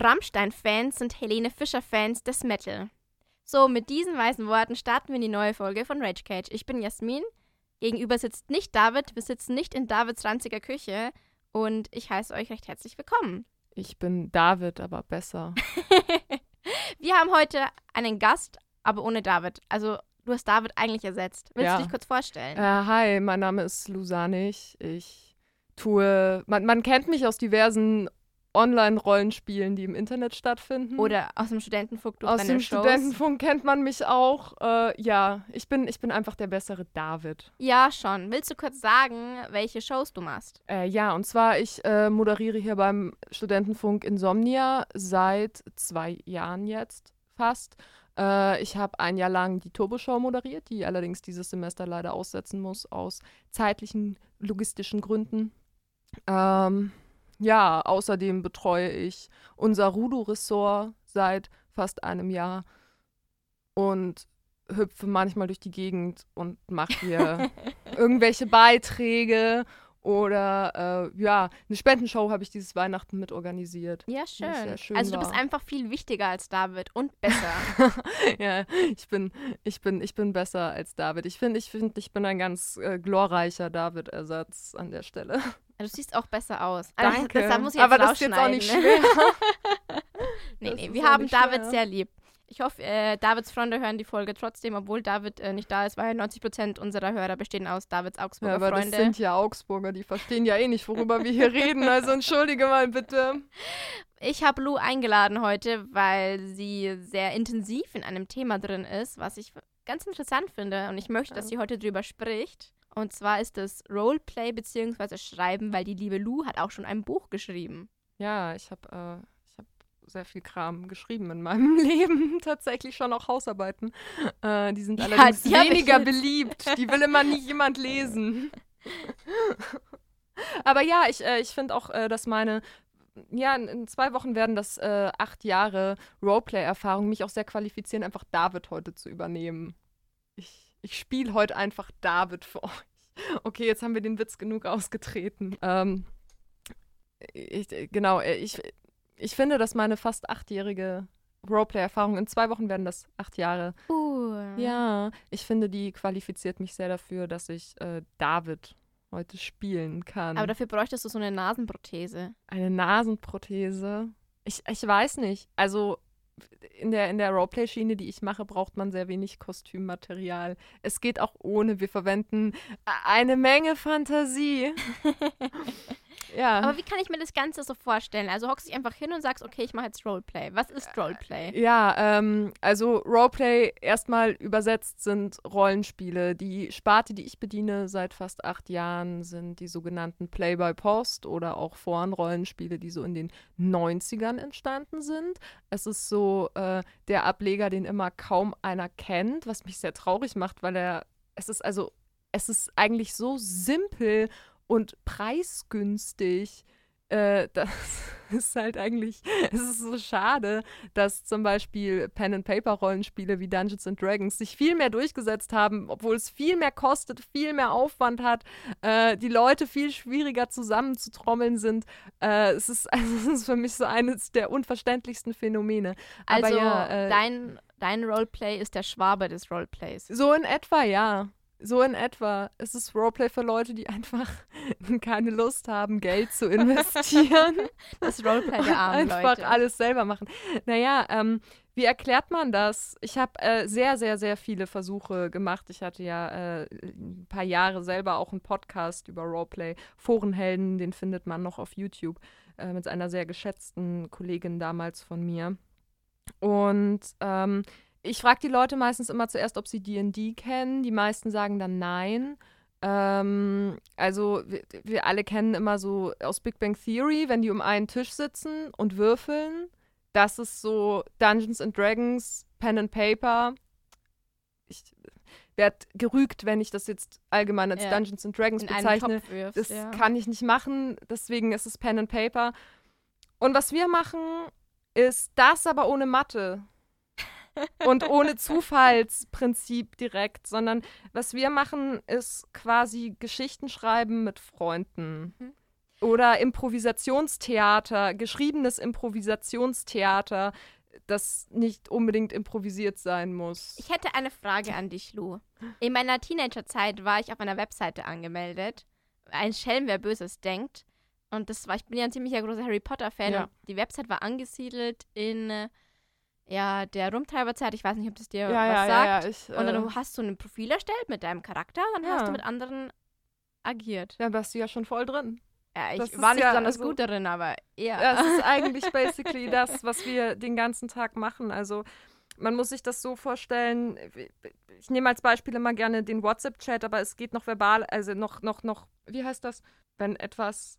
Rammstein-Fans sind Helene Fischer-Fans des Metal. So, mit diesen weisen Worten starten wir in die neue Folge von Rage Cage. Ich bin Jasmin. Gegenüber sitzt nicht David. Wir sitzen nicht in Davids ranziger Küche. Und ich heiße euch recht herzlich willkommen. Ich bin David, aber besser. wir haben heute einen Gast, aber ohne David. Also, du hast David eigentlich ersetzt. Willst Ja. du dich kurz vorstellen? Äh, hi, mein Name ist Lusanich. Ich tue, man, man kennt mich aus diversen Online-Rollenspielen, die im Internet stattfinden. Oder aus dem Studentenfunk durch aus dem Shows? Studentenfunk kennt man mich auch. Äh, ja, ich bin, ich bin einfach der bessere David. Ja, schon. Willst du kurz sagen, welche Shows du machst? Äh, ja, und zwar, ich äh, moderiere hier beim Studentenfunk Insomnia seit zwei Jahren jetzt fast. Äh, ich habe ein Jahr lang die Turbo-Show moderiert, die allerdings dieses Semester leider aussetzen muss aus zeitlichen, logistischen Gründen. Ähm, ja, außerdem betreue ich unser Rudo-Ressort seit fast einem Jahr und hüpfe manchmal durch die Gegend und mache hier irgendwelche Beiträge oder äh, ja, eine Spendenshow habe ich dieses Weihnachten mit organisiert. Ja, schön. schön also du bist war. einfach viel wichtiger als David und besser. ja, ich bin, ich bin, ich bin besser als David. Ich finde, ich finde, ich bin ein ganz äh, glorreicher David-Ersatz an der Stelle. du siehst auch besser aus. Also, Danke. Muss ich jetzt Aber das ist jetzt auch nicht schwer. Nee, Das nee, wir haben David schwer. sehr lieb. Ich hoffe, äh, Davids Freunde hören die Folge trotzdem, obwohl David äh, nicht da ist, weil 90% unserer Hörer bestehen aus Davids Ja, Augsburger aber Freunde. das sind ja Augsburger, die verstehen ja eh nicht, worüber wir hier reden. Also entschuldige mal bitte. Ich habe Lou eingeladen heute, weil sie sehr intensiv in einem Thema drin ist, was ich ganz interessant finde und ich möchte, dass Ja. sie heute drüber spricht. Und zwar ist es Roleplay bzw. Schreiben, weil die liebe Lou hat auch schon ein Buch geschrieben. Ja, ich habe äh, sehr viel Kram geschrieben in meinem Leben. Tatsächlich schon auch Hausarbeiten. Äh, die sind Ja, allerdings die weniger beliebt. Die will immer nie jemand lesen. Aber ja, ich, äh, ich finde auch, äh, dass meine, ja, in, in zwei Wochen werden das äh, acht Jahre Roleplay-Erfahrung mich auch sehr qualifizieren, einfach David heute zu übernehmen. Ich, ich spiele heute einfach David für euch. Okay, jetzt haben wir den Witz genug ausgetreten. Ähm, ich, äh, genau, äh, ich, ich finde, dass meine fast achtjährige Roleplay-Erfahrung, in zwei Wochen werden das acht Jahre. Uh. Ja, ich finde, die qualifiziert mich sehr dafür, dass ich äh, David heute spielen kann. Aber dafür bräuchtest du so eine Nasenprothese. Eine Nasenprothese. Ich, ich weiß nicht. Also in der, in der Roleplay-Schiene, die ich mache, braucht man sehr wenig Kostümmaterial. Es geht auch ohne. Wir verwenden eine Menge Fantasie. ja. Aber wie kann ich mir das Ganze so vorstellen? Also hockst dich einfach hin und sagst, okay, ich mache jetzt Roleplay. Was ist Roleplay? Ja, ähm, also Roleplay erstmal übersetzt sind Rollenspiele. Die Sparte, die ich bediene seit fast acht Jahren, sind die sogenannten Play-by-Post oder auch Foren-Rollenspiele, die so in den 90ern entstanden sind. Es ist so äh, der Ableger, den immer kaum einer kennt, was mich sehr traurig macht, weil er, es ist also, es ist eigentlich so simpel und preisgünstig. Äh, das ist halt eigentlich, es ist so schade, dass zum Beispiel Pen-and-Paper-Rollenspiele wie Dungeons and Dragons sich viel mehr durchgesetzt haben, obwohl es viel mehr kostet, viel mehr Aufwand hat, äh, die Leute viel schwieriger zusammenzutrommeln sind. Äh, es, ist, also, es ist für mich so eines der unverständlichsten Phänomene. Aber Also ja, äh, dein, dein Roleplay ist der Schwabe des Roleplays. so in etwa, ja. So in etwa. Es ist Roleplay für Leute, die einfach keine Lust haben, Geld zu investieren. Das Roleplay der armen einfach Leute. alles selber machen. Naja, ähm, wie erklärt man das? Ich habe äh, sehr, sehr, sehr viele Versuche gemacht. Ich hatte ja äh, ein paar Jahre selber auch einen Podcast über Roleplay. Forenhelden, den findet man noch auf YouTube äh, mit einer sehr geschätzten Kollegin damals von mir. Und ähm, ich frage die Leute meistens immer zuerst, ob sie D&D kennen. Die meisten sagen dann nein. Ähm, also wir, wir alle kennen immer so aus Big Bang Theory, wenn die um einen Tisch sitzen und würfeln. Das ist so Dungeons and Dragons, Pen and Paper. Ich werde gerügt, wenn ich das jetzt allgemein als Ja. Dungeons and Dragons in bezeichne. Wirfst. Das ja. kann ich nicht machen, deswegen ist es Pen and Paper. Und was wir machen, ist das aber ohne Mathe. Und ohne Zufallsprinzip direkt, sondern was wir machen, ist quasi Geschichten schreiben mit Freunden. Oder Improvisationstheater, geschriebenes Improvisationstheater, das nicht unbedingt improvisiert sein muss. Ich hätte eine Frage an dich, Lou. In meiner Teenagerzeit war ich auf einer Webseite angemeldet. Ein Schelm, wer Böses denkt. Und das war, ich bin ja ein ziemlicher großer Harry Potter-Fan. Ja. Die Website war angesiedelt in ja, der Rumtreiberzeit. Ich weiß nicht, ob das dir ja, was ja, sagt. ja, ja, ich, Und äh, dann hast du ein Profil erstellt mit deinem Charakter, dann hast Ja. du mit anderen agiert. ja, da bist du ja schon voll drin. Ja, Das ich ist war nicht ja, besonders also- gut darin, aber eher. Das ist eigentlich basically das, was wir den ganzen Tag machen. Also man muss sich das so vorstellen, ich nehme als Beispiel immer gerne den WhatsApp-Chat, aber es geht noch verbal, also noch, noch, noch, wie heißt das, wenn etwas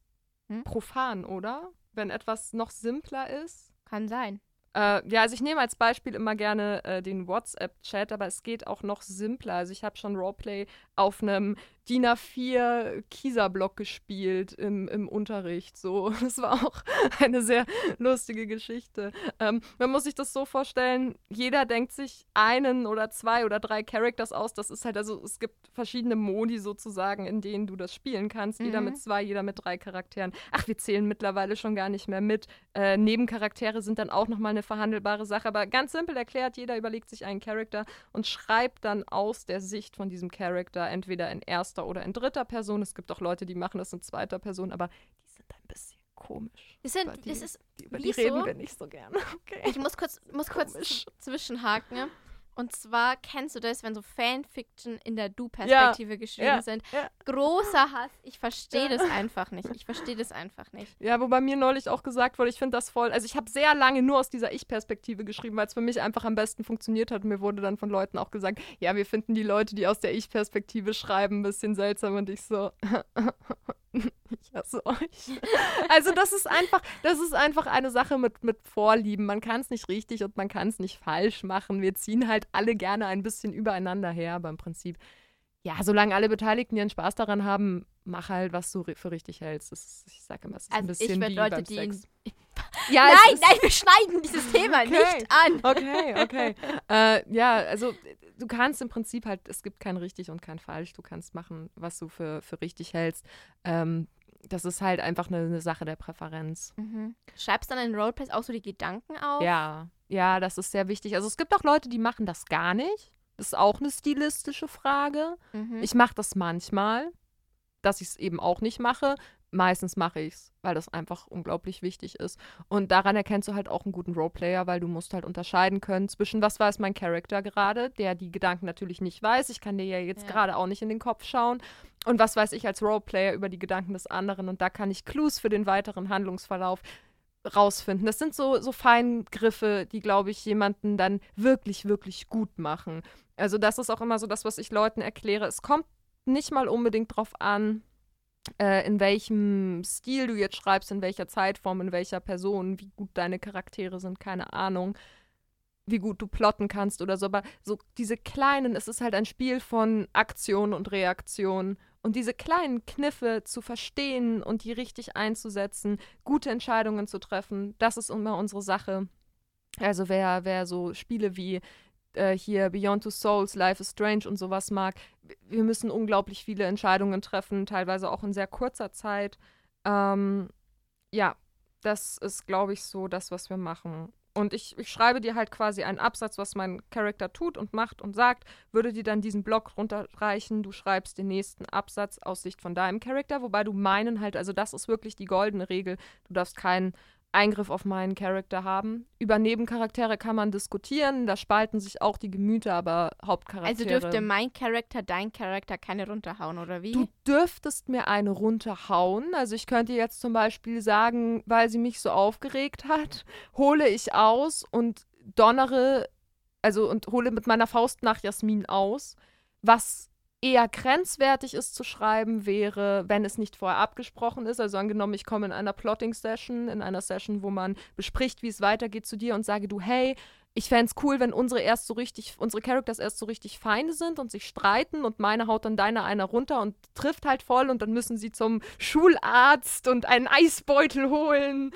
Hm? profan, oder? Wenn etwas noch simpler ist. Kann sein. Äh, ja, also ich nehme als Beispiel immer gerne äh, den WhatsApp-Chat, aber es geht auch noch simpler. Also ich habe schon Roleplay auf einem DIN A4 Kieserblock gespielt im, im Unterricht. So, das war auch eine sehr lustige Geschichte. Ähm, man muss sich das so vorstellen, jeder denkt sich einen oder zwei oder drei Characters aus. Das ist halt, also es gibt verschiedene Modi sozusagen, in denen du das spielen kannst. Jeder Mhm. mit zwei, jeder mit drei Charakteren. Ach, wir zählen mittlerweile schon gar nicht mehr mit. Äh, Nebencharaktere sind dann auch nochmal eine verhandelbare Sache. Aber ganz simpel erklärt, jeder überlegt sich einen Charakter und schreibt dann aus der Sicht von diesem Charakter entweder in erster oder in dritter Person. Es gibt auch Leute, die machen das in zweiter Person, aber die sind ein bisschen komisch. Das, sind, Über die- das ist, Die, über die reden wir nicht so gerne. Okay. ich muss kurz, muss kurz Komisch. zwischenhaken. Und zwar kennst du das, wenn so Fanfiction in der Du-Perspektive geschrieben ja, sind. ja. Großer Hass. Ich verstehe Ja. das einfach nicht. Ich verstehe das einfach nicht. Ja, wobei mir neulich auch gesagt wurde, ich finde das voll. Also ich habe sehr lange nur aus dieser Ich-Perspektive geschrieben, weil es für mich einfach am besten funktioniert hat. Und mir wurde dann von Leuten auch gesagt, ja, wir finden die Leute, die aus der Ich-Perspektive schreiben, ein bisschen seltsam. Und ich so, ich hasse euch. Also das ist einfach, das ist einfach eine Sache mit, mit Vorlieben. Man kann es nicht richtig und man kann es nicht falsch machen. Wir ziehen halt alle gerne ein bisschen übereinander her, aber im Prinzip, ja, solange alle Beteiligten ihren Spaß daran haben, mach halt, was du für richtig hältst. Ist, ich sage immer, es ist ein Also ich bisschen würd wie Leute, beim die in- Sex. Ja, nein, nein, wir schneiden dieses Thema Okay. nicht an. Okay, okay. äh, ja, also du kannst im Prinzip halt, es gibt kein richtig und kein falsch. Du kannst machen, was du für, für richtig hältst. Ähm, das ist halt einfach eine, eine Sache der Präferenz. Mhm. Schreibst dann in Roleplays auch so die Gedanken auf? Ja, ja, das ist sehr wichtig. Also es gibt auch Leute, die machen das gar nicht. Das ist auch eine stilistische Frage. Mhm. Ich mache das manchmal, dass ich es eben auch nicht mache. Meistens mache ich es, weil das einfach unglaublich wichtig ist. Und daran erkennst du halt auch einen guten Roleplayer, weil du musst halt unterscheiden können zwischen, was weiß mein Charakter gerade, der die Gedanken natürlich nicht weiß. Ich kann dir ja jetzt Ja. gerade auch nicht in den Kopf schauen. Und was weiß ich als Roleplayer über die Gedanken des anderen. Und da kann ich Clues für den weiteren Handlungsverlauf rausfinden. Das sind so, so Feingriffe, die, glaube ich, jemanden dann wirklich, wirklich gut machen. Also das ist auch immer so das, was ich Leuten erkläre. Es kommt nicht mal unbedingt drauf an, äh, in welchem Stil du jetzt schreibst, in welcher Zeitform, in welcher Person, wie gut deine Charaktere sind, keine Ahnung, wie gut du plotten kannst oder so. Aber so diese kleinen, es ist halt ein Spiel von Aktion und Reaktion. Und diese kleinen Kniffe zu verstehen und die richtig einzusetzen, gute Entscheidungen zu treffen, das ist immer unsere Sache. Also wer, wer so Spiele wie äh, hier Beyond Two Souls, Life is Strange und sowas mag, wir müssen unglaublich viele Entscheidungen treffen, teilweise auch in sehr kurzer Zeit. Ähm, ja, das ist, glaube ich, so das, was wir machen. Und ich, ich schreibe dir halt quasi einen Absatz, was mein Charakter tut und macht und sagt, würde dir dann diesen Block runterreichen, du schreibst den nächsten Absatz aus Sicht von deinem Charakter, wobei du meinen halt, also das ist wirklich die goldene Regel, du darfst keinen Eingriff auf meinen Charakter haben. Über Nebencharaktere kann man diskutieren, da spalten sich auch die Gemüter, aber Hauptcharaktere. Also dürfte mein Charakter dein Charakter keine runterhauen, oder wie? Du dürftest mir eine runterhauen. Also ich könnte jetzt zum Beispiel sagen, weil sie mich so aufgeregt hat, hole ich aus und donnere, also und hole mit meiner Faust nach Jasmin aus. Was eher grenzwertig ist zu schreiben, wäre, wenn es nicht vorher abgesprochen ist. Also angenommen, ich komme in einer Plotting-Session, in einer Session, wo man bespricht, wie es weitergeht zu dir und sage du, hey, ich fände es cool, wenn unsere erst so richtig, unsere Characters erst so richtig Feinde sind und sich streiten und meine haut dann deine einer runter und trifft halt voll und dann müssen sie zum Schularzt und einen Eisbeutel holen.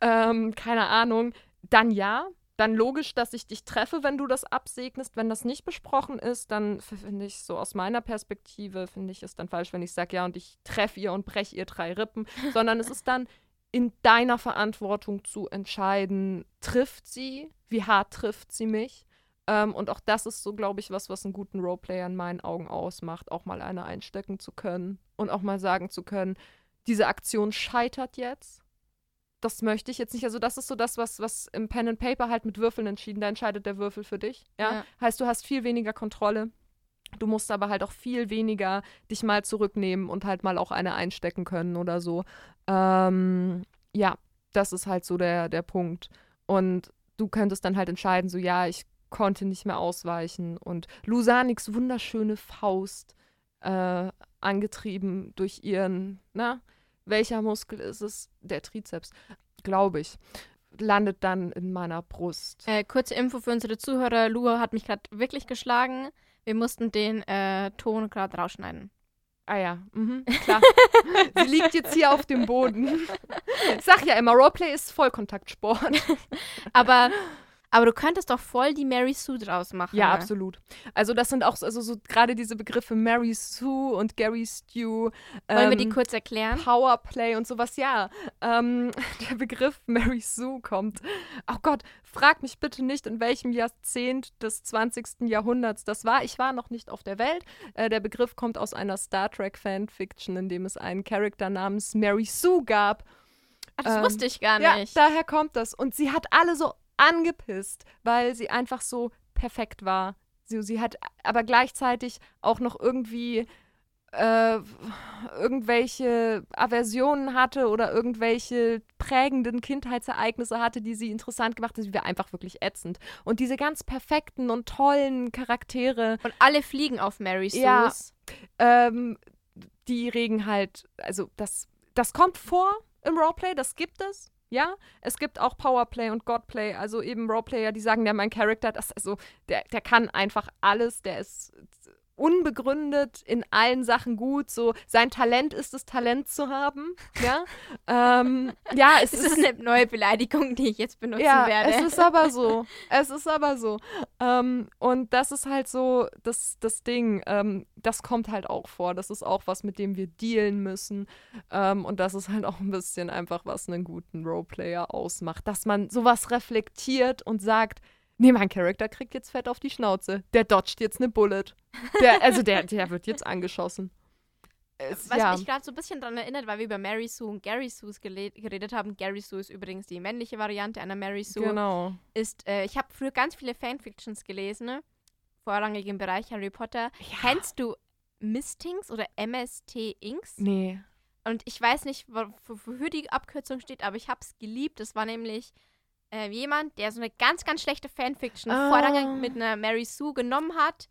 Ähm, keine Ahnung. Dann ja, dann logisch, dass ich dich treffe, wenn du das absegnest. Wenn das nicht besprochen ist, dann finde ich so aus meiner Perspektive, finde ich es dann falsch, wenn ich sage, ja, und ich treffe ihr und breche ihr drei Rippen, sondern es ist dann in deiner Verantwortung zu entscheiden, trifft sie, wie hart trifft sie mich. Ähm, und auch das ist so, glaube ich, was, was einen guten Roleplayer in meinen Augen ausmacht, auch mal eine einstecken zu können und auch mal sagen zu können, diese Aktion scheitert jetzt das möchte ich jetzt nicht. Also das ist so das, was, was im Pen and Paper halt mit Würfeln entschieden. Da entscheidet der Würfel für dich. Ja? ja. Heißt, du hast viel weniger Kontrolle. Du musst aber halt auch viel weniger dich mal zurücknehmen und halt mal auch eine einstecken können oder so. Ähm, ja, das ist halt so der, der Punkt. Und du könntest dann halt entscheiden, so ja, ich konnte nicht mehr ausweichen. Und Lusaniks wunderschöne Faust, äh, angetrieben durch ihren, na, welcher Muskel ist es? Der Trizeps, glaube ich. Landet dann in meiner Brust. Äh, kurze Info für unsere Zuhörer: Lua hat mich gerade wirklich geschlagen. Wir mussten den äh, Ton gerade rausschneiden. Ah ja, mhm, klar. Sie liegt jetzt hier auf dem Boden. Ich sag ja immer, Roleplay ist Vollkontaktsport. Aber aber du könntest doch voll die Mary Sue draus machen. Ja, absolut. Also das sind auch also so gerade diese Begriffe Mary Sue und Gary Stew. Ähm, Wollen wir die ähm, kurz erklären? Powerplay und sowas, ja. Ähm, der Begriff Mary Sue kommt. Oh Gott, frag mich bitte nicht, in welchem Jahrzehnt des 20. Jahrhunderts das war. Ich war noch nicht auf der Welt. Äh, der Begriff kommt aus einer Star Trek Fanfiction, in dem es einen Charakter namens Mary Sue gab. Ach, das ähm, wusste ich gar nicht. Ja, daher kommt das. Und sie hat alle so angepisst, weil sie einfach so perfekt war. Sie, sie hat aber gleichzeitig auch noch irgendwie äh, irgendwelche Aversionen hatte oder irgendwelche prägenden Kindheitsereignisse hatte, die sie interessant gemacht hat. Sie war einfach wirklich ätzend. Und diese ganz perfekten und tollen Charaktere. Und alle fliegen auf Mary Sue. Ja, ähm, die regen halt, also das, das kommt vor im Roleplay, das gibt es. Ja, es gibt auch Powerplay und Godplay, also eben Roleplayer, die sagen, ja, mein Charakter, das also der, der kann einfach alles, der ist unbegründet in allen Sachen gut. So sein Talent ist es, Talent zu haben. Ja, ähm, ja es ist, ist eine neue Beleidigung, die ich jetzt benutzen ja, werde. Es ist aber so. Es ist aber so. Ähm, und das ist halt so das, das Ding. Ähm, das kommt halt auch vor. Das ist auch was, mit dem wir dealen müssen. Ähm, und das ist halt auch ein bisschen einfach, was einen guten Roleplayer ausmacht. Dass man sowas reflektiert und sagt, nee, mein Charakter kriegt jetzt Fett auf die Schnauze. Der dodgt jetzt eine Bullet. Der, also der, der wird jetzt angeschossen. Es, Was ja. mich gerade so ein bisschen daran erinnert, weil wir über Mary Sue und Gary Sue geredet haben. Gary Sue ist übrigens die männliche Variante einer Mary Sue. Genau. Ist, äh, ich habe früher ganz viele Fanfictions gelesen, ne? vorrangig im Bereich Harry Potter. Ja. Kennst du Mistings oder MST Inks? Nee. Und ich weiß nicht, wofür die Abkürzung steht, aber ich habe es geliebt. Das war nämlich äh, jemand, der so eine ganz, ganz schlechte Fanfiction ah. vorrangig mit einer Mary Sue genommen hat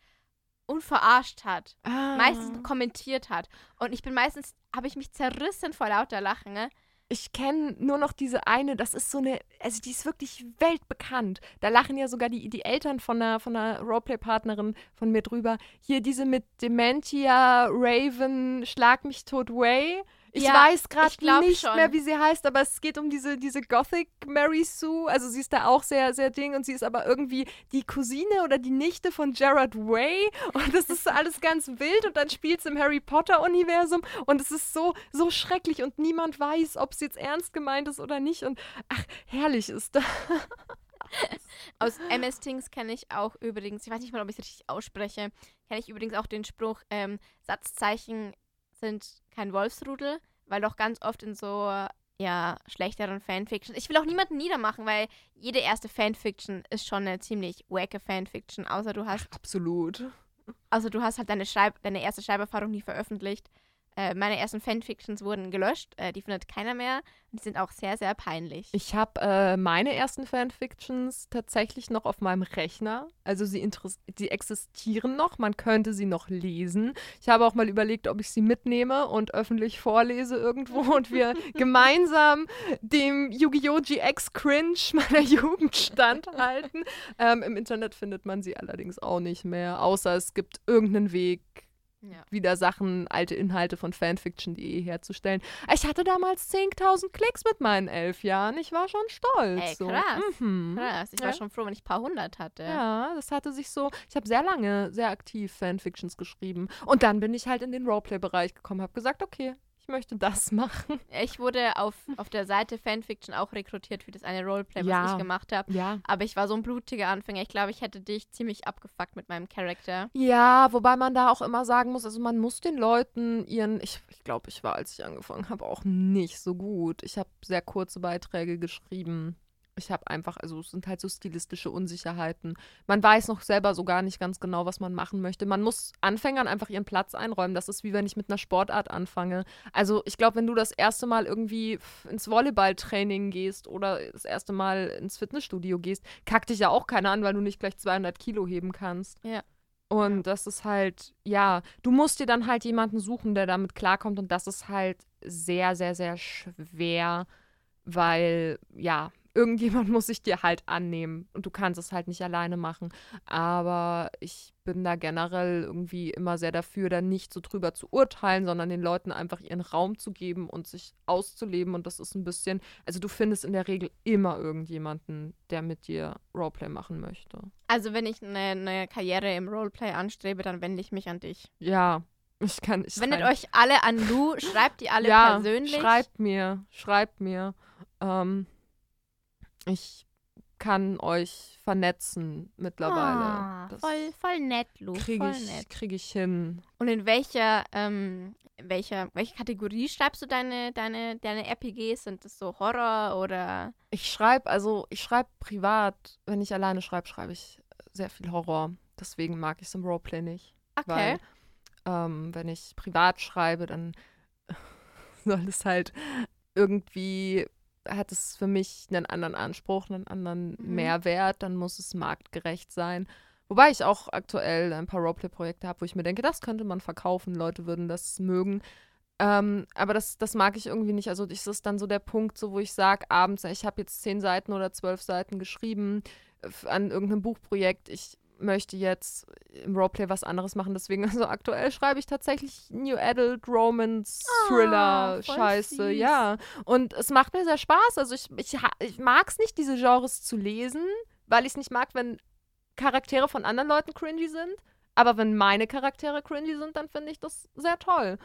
und verarscht hat. Ah. Meistens kommentiert hat. Und ich bin meistens, habe ich mich zerrissen vor lauter Lachen, ne? Ich kenne nur noch diese eine, das ist so eine, also die ist wirklich weltbekannt. Da lachen ja sogar die, die Eltern von einer, von einer Roleplay-Partnerin von mir drüber. Hier diese mit Dementia, Raven, Schlag mich tot Way. Ich ja, weiß gerade nicht schon. mehr, wie sie heißt, aber es geht um diese, diese Gothic Mary Sue. Also sie ist da auch sehr, sehr ding und sie ist aber irgendwie die Cousine oder die Nichte von Gerard Way. Und das ist alles ganz wild und dann spielt es im Harry Potter-Universum und es ist so, so schrecklich und niemand weiß, ob es jetzt ernst gemeint ist oder nicht. Und ach, herrlich ist das. Aus MS Things kenne ich auch übrigens, ich weiß nicht mal, ob ich es richtig ausspreche, kenne ich übrigens auch den Spruch, ähm, Satzzeichen sind kein Wolfsrudel, weil doch ganz oft in so ja, schlechteren Fanfiction. Ich will auch niemanden niedermachen, weil jede erste Fanfiction ist schon eine ziemlich wacke Fanfiction, außer du hast. Absolut. Also du hast halt deine, Schreib deine erste Schreiberfahrung nie veröffentlicht. Äh, meine ersten Fanfictions wurden gelöscht. Äh, die findet keiner mehr. Die sind auch sehr, sehr peinlich. Ich habe äh, meine ersten Fanfictions tatsächlich noch auf meinem Rechner. Also sie, sie existieren noch. Man könnte sie noch lesen. Ich habe auch mal überlegt, ob ich sie mitnehme und öffentlich vorlese irgendwo und wir gemeinsam dem Yu-Gi-Oh! GX Cringe meiner Jugend standhalten. Ähm, Im Internet findet man sie allerdings auch nicht mehr, außer es gibt irgendeinen Weg Ja. wieder Sachen, alte Inhalte von fanfiction.de herzustellen. Ich hatte damals 10.000 Klicks mit meinen elf Jahren. Ich war schon stolz. Ey, so. krass. Mhm. Krass. Ich war Ja. schon froh, wenn ich ein paar hundert hatte. Ja, das hatte sich so. Ich habe sehr lange, sehr aktiv Fanfictions geschrieben. Und dann bin ich halt in den Roleplay-Bereich gekommen, habe gesagt, okay, möchte das machen. Ich wurde auf, auf der Seite Fanfiction auch rekrutiert für das eine Roleplay, was Ja. ich gemacht habe. Ja. Aber ich war so ein blutiger Anfänger. Ich glaube, ich hätte dich ziemlich abgefuckt mit meinem Charakter. Ja, wobei man da auch immer sagen muss, also man muss den Leuten ihren, ich, ich glaube, ich war, als ich angefangen habe, auch nicht so gut. Ich habe sehr kurze Beiträge geschrieben. Ich habe einfach, also es sind halt so stilistische Unsicherheiten. Man weiß noch selber so gar nicht ganz genau, was man machen möchte. Man muss Anfängern einfach ihren Platz einräumen. Das ist wie wenn ich mit einer Sportart anfange. Also ich glaube, wenn du das erste Mal irgendwie ins Volleyballtraining gehst oder das erste Mal ins Fitnessstudio gehst, kackt dich ja auch keiner an, weil du nicht gleich 200 Kilo heben kannst. Ja. Und Ja. das ist halt, ja, du musst dir dann halt jemanden suchen, der damit klarkommt. Und das ist halt sehr, sehr, sehr schwer, weil, ja, irgendjemand muss sich dir halt annehmen. Und du kannst es halt nicht alleine machen. Aber ich bin da generell irgendwie immer sehr dafür, da nicht so drüber zu urteilen, sondern den Leuten einfach ihren Raum zu geben und sich auszuleben. Und das ist ein bisschen, also du findest in der Regel immer irgendjemanden, der mit dir Roleplay machen möchte. Also, wenn ich eine, eine Karriere im Roleplay anstrebe, dann wende ich mich an dich. Ja, ich kann. Ich Wendet euch alle an Lou, schreibt die alle ja, persönlich. Schreibt mir, schreibt mir. Ähm, ich kann euch vernetzen mittlerweile. Ah, voll, voll nett, Lou. kriege ich, krieg ich hin. Und in welcher, ähm, welcher, welche Kategorie schreibst du deine, deine, deine RPGs? Sind das so Horror oder Ich schreibe, also ich schreibe privat, wenn ich alleine schreibe, schreibe ich sehr viel Horror. Deswegen mag ich es im Roleplay nicht. Okay. Weil ähm, wenn ich privat schreibe, dann soll es halt irgendwie, hat es für mich einen anderen Anspruch, einen anderen Mhm. Mehrwert, dann muss es marktgerecht sein. Wobei ich auch aktuell ein paar Roleplay-Projekte habe, wo ich mir denke, das könnte man verkaufen, Leute würden das mögen. Ähm, aber das, das mag ich irgendwie nicht. Also das ist dann so der Punkt, so wo ich sage, abends, ich habe jetzt zehn Seiten oder zwölf Seiten geschrieben äh, an irgendeinem Buchprojekt. Ich möchte jetzt im Roleplay was anderes machen. Deswegen, also aktuell schreibe ich tatsächlich New Adult Romance Thriller Ah, voll Scheiße. süß. Ja. Und es macht mir sehr Spaß. Also ich, ich, ich mag es nicht, diese Genres zu lesen, weil ich es nicht mag, wenn Charaktere von anderen Leuten cringy sind. Aber wenn meine Charaktere cringy sind, dann finde ich das sehr toll.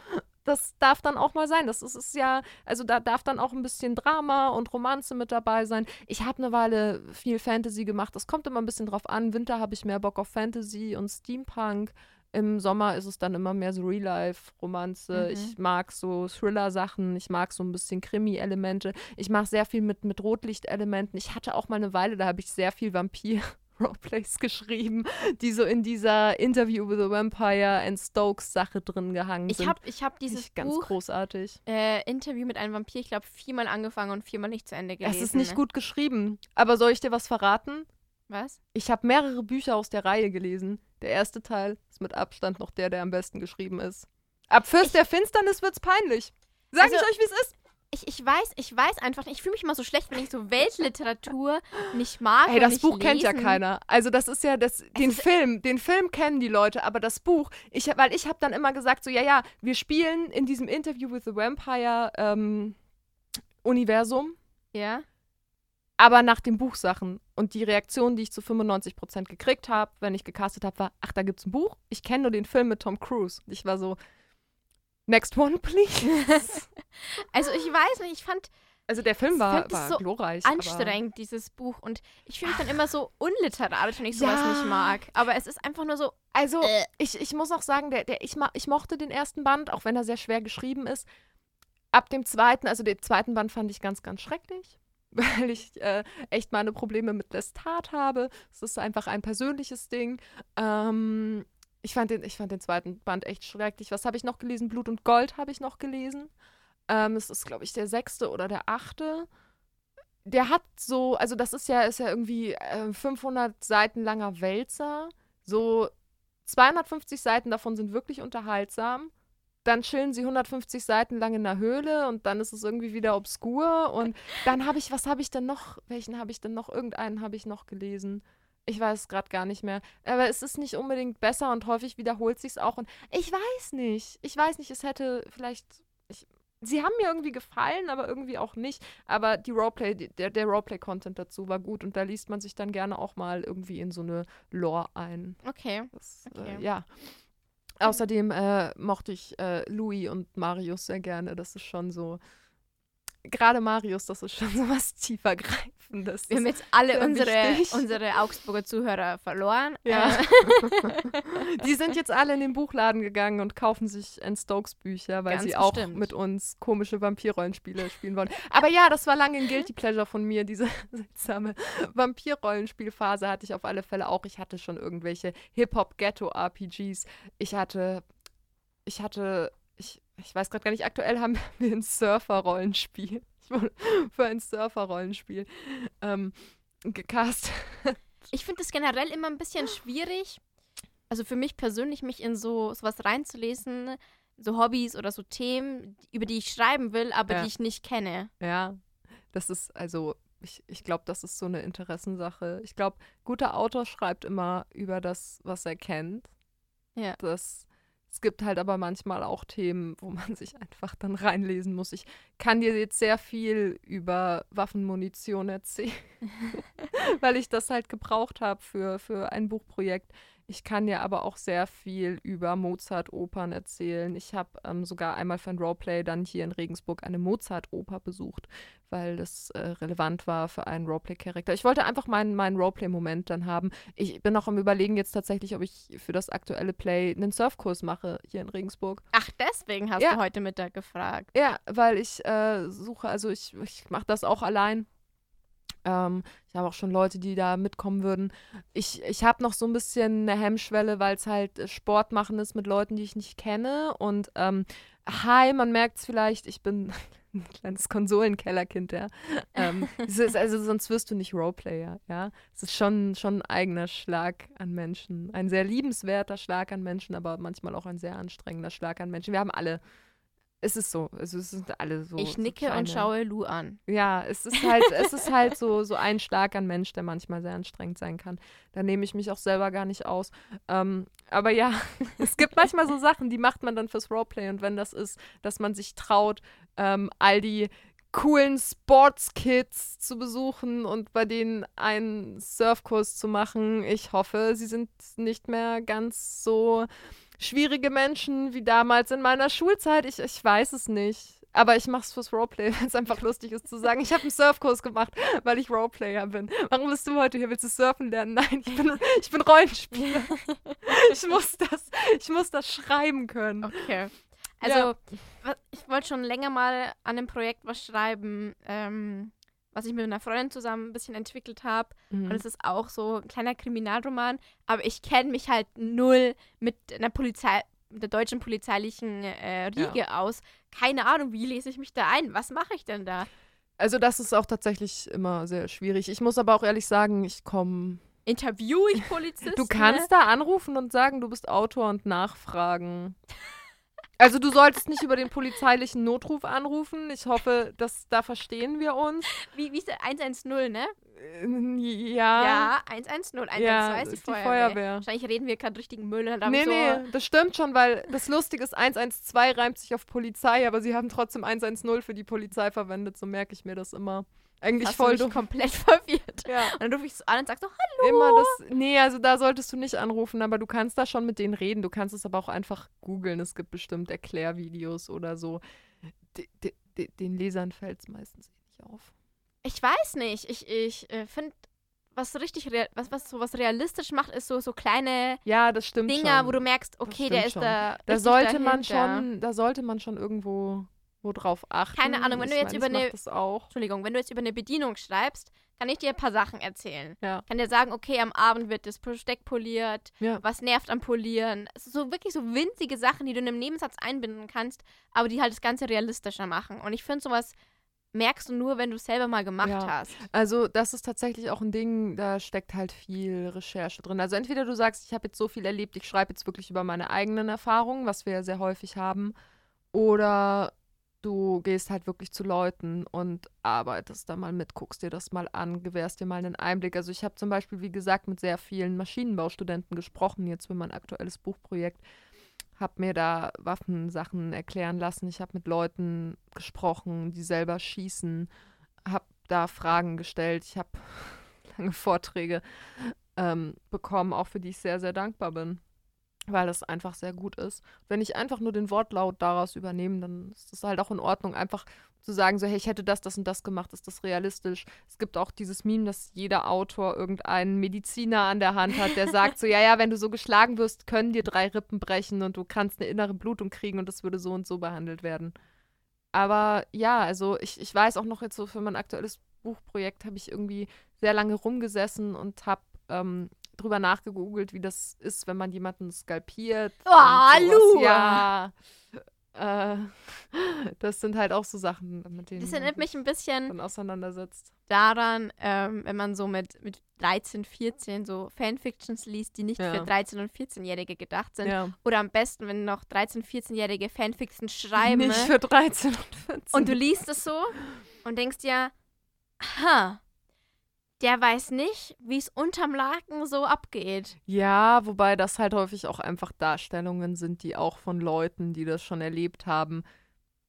Das darf dann auch mal sein. Das ist, ist ja, also da darf dann auch ein bisschen Drama und Romanze mit dabei sein. Ich habe eine Weile viel Fantasy gemacht. Das kommt immer ein bisschen drauf an. Winter habe ich mehr Bock auf Fantasy und Steampunk. Im Sommer ist es dann immer mehr so Real-Life-Romanze. Mhm. Ich mag so Thriller-Sachen. Ich mag so ein bisschen Krimi-Elemente. Ich mache sehr viel mit, mit Rotlichtelementen. Ich hatte auch mal eine Weile, da habe ich sehr viel Vampir. Roleplays geschrieben, die so in dieser Interview with a Vampire and Stokes Sache drin gehangen Ich sind. habe ich hab dieses Nicht ganz Buch, großartig. äh, Interview mit einem Vampir, ich glaube, viermal angefangen und viermal nicht zu Ende gelesen. Es ist nicht ne? gut geschrieben. Aber soll ich dir was verraten? Was? Ich habe mehrere Bücher aus der Reihe gelesen. Der erste Teil ist mit Abstand noch der, der am besten geschrieben ist. Ab Fürst Ich- der Finsternis wird's peinlich. Sag Also- ich euch, wie es ist. Ich, ich weiß, ich weiß einfach nicht. Ich fühle mich immer so schlecht, wenn ich so Weltliteratur nicht mag. Hey, das Buch kennt ja lesen. keiner. Also das ist ja das, den ist- Film, den Film kennen die Leute, aber das Buch, ich, weil ich habe dann immer gesagt so, ja, ja, wir spielen in diesem Interview with the Vampire ähm, Universum, Ja. aber nach den Buchsachen. Und die Reaktion, die ich zu 95% gekriegt habe, wenn ich gecastet habe, war, ach, da gibt's ein Buch? Ich kenne nur den Film mit Tom Cruise. Und ich war so, next one, please. Also ich weiß nicht, ich fand Also der Film war, war so glorreich. anstrengend, dieses Buch. Und ich fühle mich dann immer so unliterarisch, wenn ich sowas Ja. nicht mag. Aber es ist einfach nur so, Also, Äh. ich, ich muss auch sagen, der, der, ich, ich mochte den ersten Band, auch wenn er sehr schwer geschrieben ist. Ab dem zweiten, also den zweiten Band fand ich ganz, ganz schrecklich, weil ich äh, echt meine Probleme mit Lestat habe. Es ist einfach ein persönliches Ding. Ähm, ich, fand den, ich fand den zweiten Band echt schrecklich. Was habe ich noch gelesen? Blut und Gold habe ich noch gelesen. Ähm, es ist, glaube ich, der sechste oder der achte. Der hat so, also das ist ja, ist ja irgendwie äh, 500 Seiten langer Wälzer. So 250 Seiten davon sind wirklich unterhaltsam. Dann chillen sie 150 Seiten lang in der Höhle und dann ist es irgendwie wieder obskur. Und dann habe ich, was habe ich denn noch? Welchen habe ich denn noch? Irgendeinen habe ich noch gelesen. Ich weiß es gerade gar nicht mehr. Aber es ist nicht unbedingt besser und häufig wiederholt sich es auch. Und ich weiß nicht. Ich weiß nicht, es hätte vielleicht. Ich, sie haben mir irgendwie gefallen, aber irgendwie auch nicht. Aber die Roleplay, der, der Roleplay-Content dazu war gut und da liest man sich dann gerne auch mal irgendwie in so eine Lore ein. Okay. Das, Okay. Äh, ja. Außerdem äh, mochte ich äh, Louis und Marius sehr gerne. Das ist schon so. Gerade Marius, das ist schon so was tiefergreifendes. Wir haben jetzt alle unsere, wichtig. unsere Augsburger Zuhörer verloren. Ja. Äh, Die sind jetzt alle in den Buchladen gegangen und kaufen sich Anne Stokes Bücher, weil Ganz sie auch bestimmt. mit uns komische Vampirrollenspiele spielen wollen. Aber ja, das war lange ein Guilty Pleasure von mir, diese seltsame Vampirrollenspielphase hatte ich auf alle Fälle auch. Ich hatte schon irgendwelche Hip-Hop-Ghetto-RPGs. Ich hatte, ich hatte, ich, weiß gerade gar nicht, aktuell haben wir ein Surfer-Rollenspiel. Ich wurde für ein Surfer-Rollenspiel ähm, gecast. ich finde es generell immer ein bisschen schwierig, also für mich persönlich, mich in so sowas reinzulesen, so Hobbys oder so Themen, über die ich schreiben will, aber Ja. die ich nicht kenne. Ja, das ist also, ich, ich glaube, das ist so eine Interessensache. Ich glaube, guter Autor schreibt immer über das, was er kennt. Ja. Das, es gibt halt aber manchmal auch Themen, wo man sich einfach dann reinlesen muss. Ich kann dir jetzt sehr viel über Waffenmunition erzählen, weil ich das halt gebraucht habe für, für ein Buchprojekt. Ich kann dir aber auch sehr viel über Mozart-Opern erzählen. Ich habe ähm, sogar einmal für ein Roleplay dann hier in Regensburg eine Mozart-Oper besucht, weil das äh, relevant war für einen Roleplay-Charakter. Ich wollte einfach meinen, meinen Roleplay-Moment dann haben. Ich bin auch am Überlegen jetzt tatsächlich, ob ich für das aktuelle Play einen Surfkurs mache hier in Regensburg. Ach, deswegen hast Ja. du heute Mittag gefragt. Ja, weil ich äh, suche, also ich, ich mache das auch allein. Ähm, ich habe auch schon Leute, die da mitkommen würden. Ich, ich habe noch so ein bisschen eine Hemmschwelle, weil es halt äh, Sport machen ist mit Leuten, die ich nicht kenne. Und ähm, hi, man merkt es vielleicht, ich bin ein kleines Konsolenkellerkind, ja. Ähm, ist, also sonst wirst du nicht Roleplayer, ja. Es ist schon, schon ein eigener Schlag an Menschen. Ein sehr liebenswerter Schlag an Menschen, aber manchmal auch ein sehr anstrengender Schlag an Menschen. Wir haben alle. Es ist so, also es sind alle so. ich so nicke kleine- und schaue Lou an. ja, es ist halt, es ist halt so, so ein Schlag an Mensch, der manchmal sehr anstrengend sein kann. Da nehme ich mich auch selber gar nicht aus. Ähm, aber ja, es gibt manchmal so Sachen, die macht man dann fürs Roleplay. Und wenn das ist, dass man sich traut, ähm, all die coolen Sportskids zu besuchen und bei denen einen Surfkurs zu machen. Ich hoffe, sie sind nicht mehr ganz so schwierige Menschen wie damals in meiner Schulzeit. Ich, ich weiß es nicht. Aber ich mache es fürs Roleplay, wenn es einfach lustig ist zu sagen, ich habe einen Surfkurs gemacht, weil ich Roleplayer bin. Warum bist du heute hier? Willst du surfen lernen? Nein, ich bin, ich bin Rollenspieler. ich, muss das, ich muss das schreiben können. Okay. Also, wa- ich wollte schon länger mal an einem Projekt was schreiben, ähm, was ich mit einer Freundin zusammen ein bisschen entwickelt habe. Und es ist auch so ein kleiner Kriminalroman, aber ich kenne mich halt null mit einer Polizei, mit der deutschen polizeilichen äh, Riege aus. Keine Ahnung, wie lese ich mich da ein? Was mache ich denn da? Also das ist auch tatsächlich immer sehr schwierig. Ich muss aber auch ehrlich sagen, ich komme. Interview ich Polizisten? Du kannst da anrufen und sagen, du bist Autor und nachfragen. Also du solltest nicht über den polizeilichen Notruf anrufen. Ich hoffe, dass da verstehen wir uns. Wie, wie ist der 110, ne? Äh, Ja. Ja, 110. 112 Ja, ist die ist die Feuerwehr. Feuerwehr. Wahrscheinlich reden wir gerade richtigen Müll. Nee, so, nee, das stimmt schon, weil das Lustige ist, 112 reimt sich auf Polizei, aber sie haben trotzdem 110 für die Polizei verwendet, so merke ich mir das immer. Eigentlich hast voll du mich komplett verwirrt. Ja. Und dann rufe ich so an und sag so, hallo. Immer das. Nee, also da solltest du nicht anrufen, aber du kannst da schon mit denen reden. Du kannst es aber auch einfach googeln. Es gibt bestimmt Erklärvideos oder so. De, den Lesern fällt es meistens eh nicht auf. Ich weiß nicht. Ich, ich äh, finde, was so richtig, was, was so was realistisch macht, ist so, so kleine Ja, das stimmt Dinger, schon. wo du merkst, okay, der ist schon. da. da sollte man dahinter. schon, da sollte man schon irgendwo wo drauf achten. Keine Ahnung, wenn ich du jetzt meine, über eine-. Entschuldigung, wenn du jetzt über eine Bedienung schreibst, kann ich dir ein paar Sachen erzählen. Ja. Kann dir sagen, okay, am Abend wird das Besteck poliert, Ja. was nervt am Polieren. So wirklich so winzige Sachen, die du in einem Nebensatz einbinden kannst, aber die halt das Ganze realistischer machen. Und ich finde, sowas merkst du nur, wenn du es selber mal gemacht Ja. hast. Also das ist tatsächlich auch ein Ding, da steckt halt viel Recherche drin. Also entweder du sagst, ich habe jetzt so viel erlebt, ich schreibe jetzt wirklich über meine eigenen Erfahrungen, was wir ja sehr häufig haben, oder du gehst halt wirklich zu Leuten und arbeitest da mal mit, guckst dir das mal an, gewährst dir mal einen Einblick. Also ich habe zum Beispiel, wie gesagt, mit sehr vielen Maschinenbaustudenten gesprochen, jetzt für mein aktuelles Buchprojekt, habe mir da Waffensachen erklären lassen. Ich habe mit Leuten gesprochen, die selber schießen, habe da Fragen gestellt. Ich habe lange Vorträge ähm, bekommen, auch für die ich sehr, sehr dankbar bin weil das einfach sehr gut ist. Wenn ich einfach nur den Wortlaut daraus übernehme, dann ist das halt auch in Ordnung, einfach zu sagen, so, hey, ich hätte das, das und das gemacht, ist das realistisch? Es gibt auch dieses Meme, dass jeder Autor irgendeinen Mediziner an der Hand hat, der sagt so, ja, ja, wenn du so geschlagen wirst, können dir drei Rippen brechen und du kannst eine innere Blutung kriegen und das würde so und so behandelt werden. Aber ja, also ich, ich weiß auch noch jetzt so für mein aktuelles Buchprojekt habe ich irgendwie sehr lange rumgesessen und habe ähm, drüber nachgegoogelt, wie das ist, wenn man jemanden skalpiert. Oh, Lu! Ja. Äh, das sind halt auch so Sachen, mit denen das erinnert mich ein bisschen man auseinandersetzt. daran, ähm, wenn man so mit, mit 13, 14 so Fanfictions liest, die nicht Ja. für 13- und 14-Jährige gedacht sind. Ja. Oder am besten, wenn noch 13-, 14-Jährige Fanfictions schreiben. Nicht für 13 und 14. Und du liest es so und denkst dir, ha, der weiß nicht, wie es unterm Laken so abgeht. Ja, wobei das halt häufig auch einfach Darstellungen sind, die auch von Leuten, die das schon erlebt haben,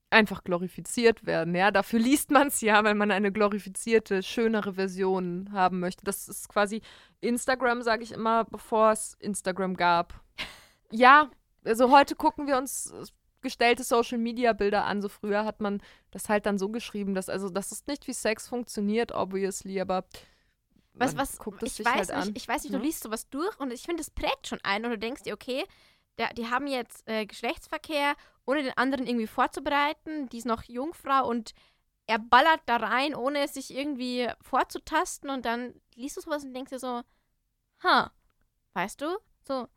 einfach glorifiziert werden. Ja, dafür liest man es ja, weil man eine glorifizierte, schönere Version haben möchte. Das ist quasi Instagram, sage ich immer, bevor es Instagram gab. Ja, also heute gucken wir uns gestellte Social Media Bilder an. So früher hat man das halt dann so geschrieben, dass also das ist nicht wie Sex funktioniert, obviously, aber Was, was, guckt ich sich weiß halt nicht, an. ich weiß nicht, du ne? liest sowas durch und ich finde, das prägt schon ein und du denkst dir, okay, der, die haben jetzt äh, Geschlechtsverkehr, ohne den anderen irgendwie vorzubereiten, die ist noch Jungfrau und er ballert da rein, ohne es sich irgendwie vorzutasten und dann liest du sowas und denkst dir so, ha, weißt du? So,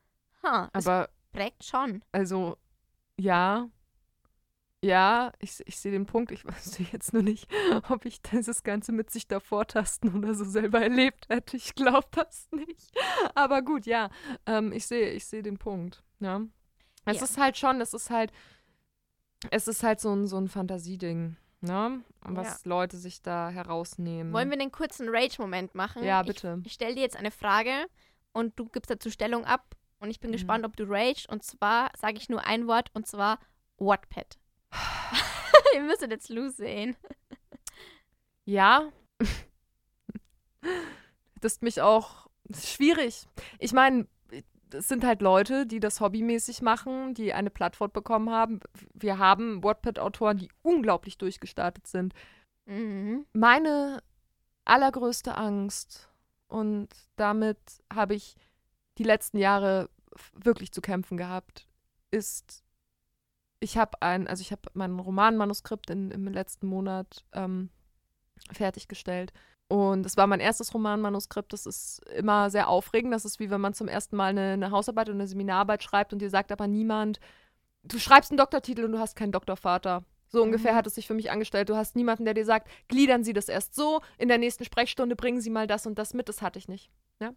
ha, es Aber prägt schon. Also, ja. Ja, ich, ich sehe den Punkt. Ich weiß jetzt nur nicht, ob ich dieses Ganze mit sich davor tasten oder so selber erlebt hätte. Ich glaube das nicht. Aber gut, ja. Ähm, ich sehe ich sehe den Punkt. Ja. Es Ja. ist halt schon, es ist halt, es ist halt so ein, so ein Fantasieding, ne? Was Leute sich da herausnehmen. Wollen wir einen kurzen Rage-Moment machen? Ja, bitte. Ich, ich stelle dir jetzt eine Frage und du gibst dazu Stellung ab und ich bin Mhm. gespannt, ob du rage. Und zwar sage ich nur ein Wort und zwar Wattpad. Ihr müsstet jetzt Lou sehen. Ja. das ist mich auch schwierig. Ich meine, es sind halt Leute, die das hobbymäßig machen, die eine Plattform bekommen haben. Wir haben Wattpad-Autoren, die unglaublich durchgestartet sind. Mhm. Meine allergrößte Angst, und damit habe ich die letzten Jahre wirklich zu kämpfen gehabt, ist, ich habe ein, also ich habe mein Romanmanuskript in, im letzten Monat ähm, fertiggestellt. Und es war mein erstes Romanmanuskript. Das ist immer sehr aufregend. Das ist wie wenn man zum ersten Mal eine, eine Hausarbeit oder eine Seminararbeit schreibt und dir sagt aber niemand, du schreibst einen Doktortitel und du hast keinen Doktorvater. So ungefähr Mhm. hat es sich für mich angestellt. Du hast niemanden, der dir sagt, gliedern Sie das erst so, in der nächsten Sprechstunde bringen Sie mal das und das mit. Das hatte ich nicht. Ja?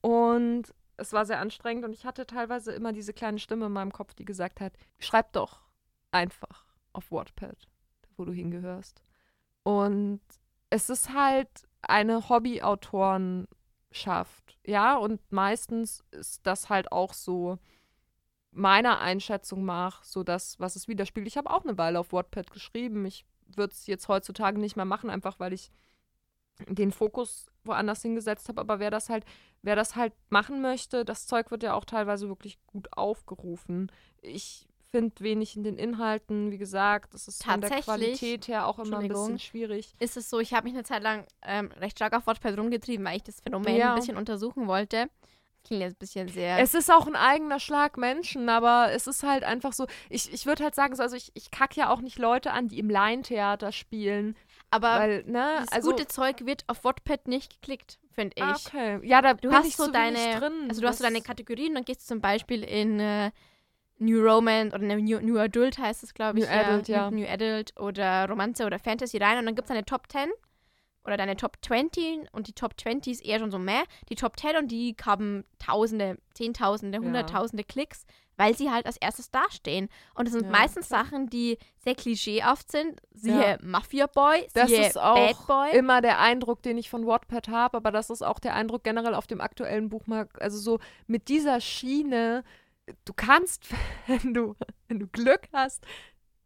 Und es war sehr anstrengend und ich hatte teilweise immer diese kleine Stimme in meinem Kopf, die gesagt hat, schreib doch einfach auf Wattpad, wo du hingehörst. Und es ist halt eine Hobbyautorenschaft, ja, und meistens ist das halt auch so meiner Einschätzung nach so das, was es widerspiegelt. Ich habe auch eine Weile auf Wattpad geschrieben. Ich würde es jetzt heutzutage nicht mehr machen, einfach weil ich den Fokus woanders hingesetzt habe. Aber wer das halt, wer das halt machen möchte, das Zeug wird ja auch teilweise wirklich gut aufgerufen. Ich finde wenig in den Inhalten, wie gesagt, das ist von der Qualität her auch immer ein bisschen schwierig. Ist es so, ich habe mich eine Zeit lang ähm, recht stark auf Wattpad rumgetrieben, weil ich das Phänomen Ja. ein bisschen untersuchen wollte. Klingt jetzt ein bisschen sehr. Es ist auch ein eigener Schlag Menschen, aber es ist halt einfach so, ich, ich würde halt sagen, so, also ich, ich kack ja auch nicht Leute an, die im Laientheater spielen, aber weil, ne, das also, gute Zeug wird auf Wattpad nicht geklickt, finde ich. Ah, okay, ja, da Du hast ich so deine- drin. Also du hast so deine Kategorien, dann gehst zum Beispiel in äh, New Romance oder New, New Adult heißt es, glaube ich. New Adult, ja. New Adult oder Romanze oder Fantasy rein und dann gibt es deine Top 10 oder deine Top 20 und die Top 20 ist eher schon so mehr. Die Top 10 und die haben Tausende, Zehntausende, Ja. Hunderttausende Klicks. weil sie halt als erstes dastehen. Und es sind Ja, meistens klar. Sachen, die sehr klischeehaft sind. Siehe Ja. Mafia Boy, Das siehe ist auch Bad Boy. immer der Eindruck, den ich von Wattpad habe, aber das ist auch der Eindruck generell auf dem aktuellen Buchmarkt. Also so mit dieser Schiene, du kannst, wenn du, wenn du Glück hast,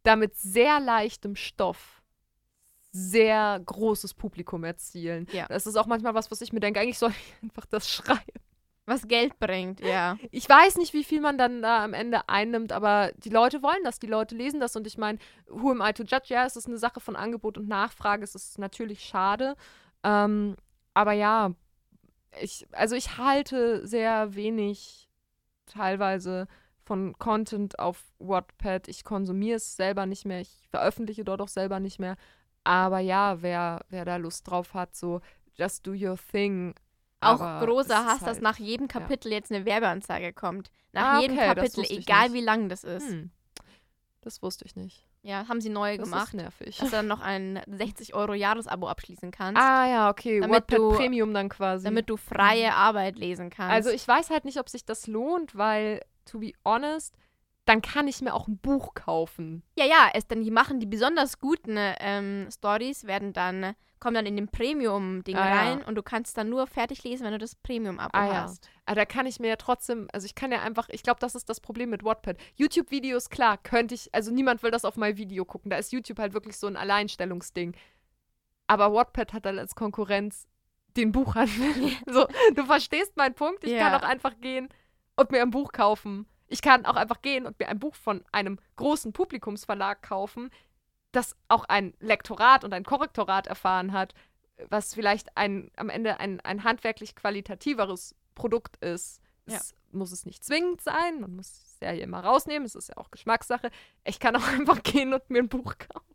damit sehr leichtem Stoff sehr großes Publikum erzielen. Ja. Das ist auch manchmal was, was ich mir denke, eigentlich soll ich einfach das schreiben. was Geld bringt, ja. Ich weiß nicht, wie viel man dann da am Ende einnimmt, aber die Leute wollen das, die Leute lesen das und ich meine, who am I to judge? Ja, es ist eine Sache von Angebot und Nachfrage, es ist natürlich schade, ähm, aber ja, ich, also ich halte sehr wenig teilweise von Content auf Wattpad. Ich konsumiere es selber nicht mehr, ich veröffentliche dort auch selber nicht mehr, aber ja, wer, wer da Lust drauf hat, so just do your thing. Auch Aber großer Hass, dass halt- nach jedem Kapitel jetzt eine Werbeanzeige kommt. Nach Ah, jedem okay, Kapitel, egal nicht. wie lang das ist. Hm. Das wusste ich nicht. Ja, haben sie neu Das gemacht, ist nervig. dass du dann noch ein 60 Euro Jahresabo abschließen kannst, Ah ja, okay. Damit du- Premium dann quasi. damit du freie Arbeit lesen kannst. also ich weiß halt nicht, ob sich das lohnt, weil, to be honest, dann kann ich mir auch ein Buch kaufen. ja, ja, es dann die machen die besonders guten ähm, Stories werden dann kommen dann in den Premium-Ding Ah, ja. rein und du kannst dann nur fertig lesen, wenn du das Premium-Abo Ah, ja. hast. Aber da kann ich mir ja trotzdem, also ich kann ja einfach, ich glaube, das ist das Problem mit Wattpad. YouTube-Videos, klar, könnte ich, also niemand will das auf mein Video gucken. Da ist YouTube halt wirklich so ein Alleinstellungsding. Aber Wattpad hat dann als Konkurrenz den Buchhandel. so, du verstehst meinen Punkt? Ich Ja. kann auch einfach gehen und mir ein Buch kaufen. Ich kann auch einfach gehen und mir ein Buch von einem großen Publikumsverlag kaufen, das auch ein Lektorat und ein Korrektorat erfahren hat, was vielleicht ein, am Ende ein, ein handwerklich qualitativeres Produkt ist. Ja. Es muss es nicht zwingend sein, man muss es ja hier immer rausnehmen, es ist ja auch Geschmackssache. Ich kann auch einfach gehen und mir ein Buch kaufen.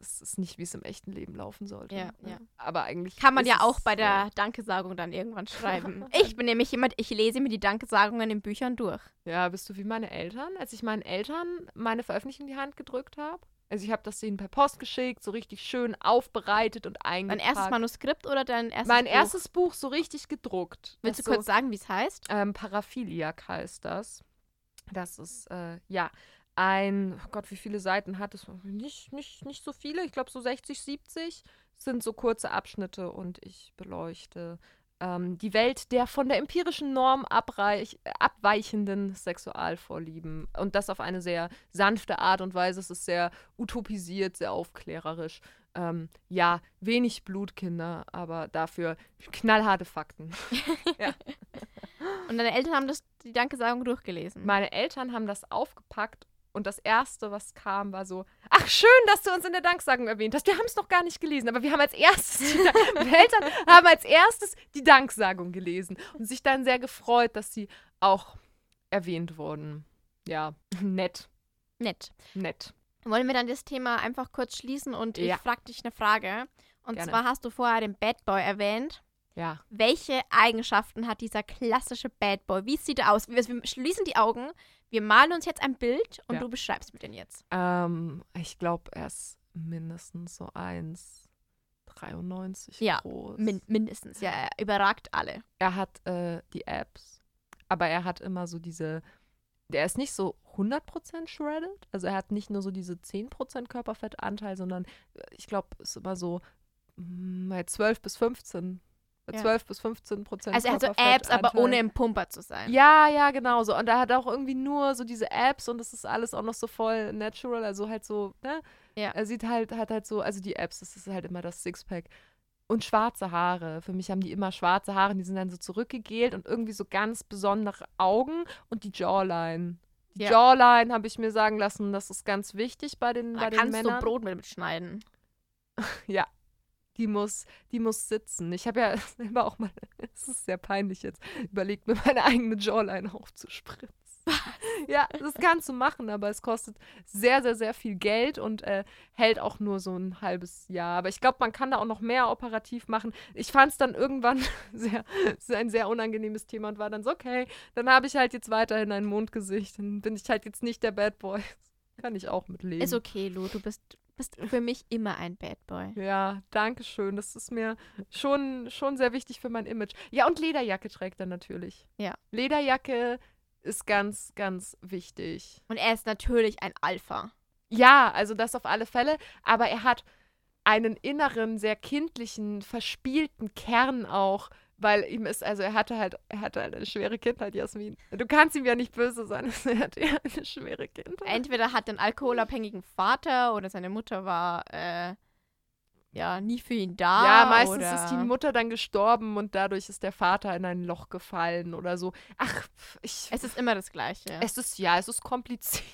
Es ist nicht, wie es im echten Leben laufen sollte. Ja, ne? ja. Aber eigentlich. Kann man ja auch bei der Dankesagung dann irgendwann schreiben. ich bin nämlich jemand, ich lese mir die Dankesagungen in Büchern durch. Ja, bist du wie meine Eltern? Als ich meinen Eltern meine Veröffentlichung in die Hand gedrückt habe. Also ich habe das denen per Post geschickt, so richtig schön aufbereitet und Dein eingepackt. erstes Manuskript oder dein erstes Mein Buch? erstes Buch so richtig gedruckt. Willst du Das so, kurz sagen, wie es heißt? Ähm, Paraphiliak heißt das. Das ist, äh, ja, ein, oh Gott, wie viele Seiten hat es? Nicht, nicht, nicht so viele, ich glaube so 60, 70 sind so kurze Abschnitte und ich beleuchte ähm, die Welt der von der empirischen Norm abreich, abweichenden Sexualvorlieben. Und das auf eine sehr sanfte Art und Weise. Es ist sehr utopisiert, sehr aufklärerisch. Ähm, ja, wenig Blutkinder, aber dafür knallharte Fakten. Und deine Eltern haben das, die Dankesagung durchgelesen. Meine Eltern haben das aufgepackt und das erste, was kam, war so: Ach, schön, dass du uns in der Danksagung erwähnt hast. Wir haben es noch gar nicht gelesen, aber wir haben als erstes, die Eltern haben als erstes die Danksagung gelesen und sich dann sehr gefreut, dass sie auch erwähnt wurden. Ja, nett, Nett. nett. Wollen wir dann das Thema einfach kurz schließen und ich Ja. frage dich eine Frage. Und Gerne. zwar hast du vorher den Bad Boy erwähnt. Ja. Welche Eigenschaften hat dieser klassische Bad Boy? Wie sieht er aus? Wir schließen die Augen, wir malen uns jetzt ein Bild und Ja. du beschreibst mir den jetzt. Ähm, ich glaube, er ist mindestens so 1,93 Ja, groß. Min mindestens, ja, er überragt alle. er hat äh, die Apps, aber er hat immer so diese, der ist nicht so 100% shredded, also er hat nicht nur so diese 10% Körperfettanteil, sondern äh, ich glaube, es ist immer so mm, bei 12 bis 15, bei Ja. 12 bis 15 Prozent Also er hat so Apps, aber ohne im Pumper zu sein. Ja, ja, genau so. Und er hat auch irgendwie nur so diese Apps und es ist alles auch noch so voll natural, also halt so, ne? Ja. Er sieht halt, hat halt so, also die Apps, das ist halt immer das Sixpack. Und schwarze Haare. Für mich haben die immer schwarze Haare, die sind dann so zurückgegelt und irgendwie so ganz besondere Augen und die Jawline. Die Ja. Jawline habe ich mir sagen lassen, das ist ganz wichtig bei den, bei Da den kannst Männern. du Brot mit schneiden. Ja. Die muss, die muss sitzen. Ich habe ja selber auch mal, es ist sehr peinlich jetzt, überlegt, mir meine eigene Jawline aufzuspritzen. Ja, das kannst du machen, aber es kostet sehr, sehr, sehr viel Geld und äh, hält auch nur so ein halbes Jahr. Aber ich glaube, man kann da auch noch mehr operativ machen. Ich fand es dann irgendwann sehr, sehr, ein sehr unangenehmes Thema und war dann so, okay, dann habe ich halt jetzt weiterhin ein Mondgesicht. Dann bin ich halt jetzt nicht der Bad Boy. Kann ich auch mitleben. Ist okay, Lu, du bist, bist für mich immer ein Bad Boy. Ja, danke schön. Das ist mir schon, schon sehr wichtig für mein Image. Ja, und Lederjacke trägt er natürlich. Ja. Lederjacke ist ganz, ganz wichtig. Und er ist natürlich ein Alpha. Ja, also das auf alle Fälle. Aber er hat einen inneren, sehr kindlichen, verspielten Kern auch, weil ihm ist, also er hatte halt, er hatte halt eine schwere Kindheit, Jasmin. Du kannst ihm ja nicht böse sein, er hatte ja eine schwere Kindheit. Entweder hat er einen alkoholabhängigen Vater oder seine Mutter war äh, ja nie für ihn da. Ja, meistens oder ist die Mutter dann gestorben und dadurch ist der Vater in ein Loch gefallen oder so. Ach, ich. Es ist immer das Gleiche. Es ist, ja, es ist kompliziert.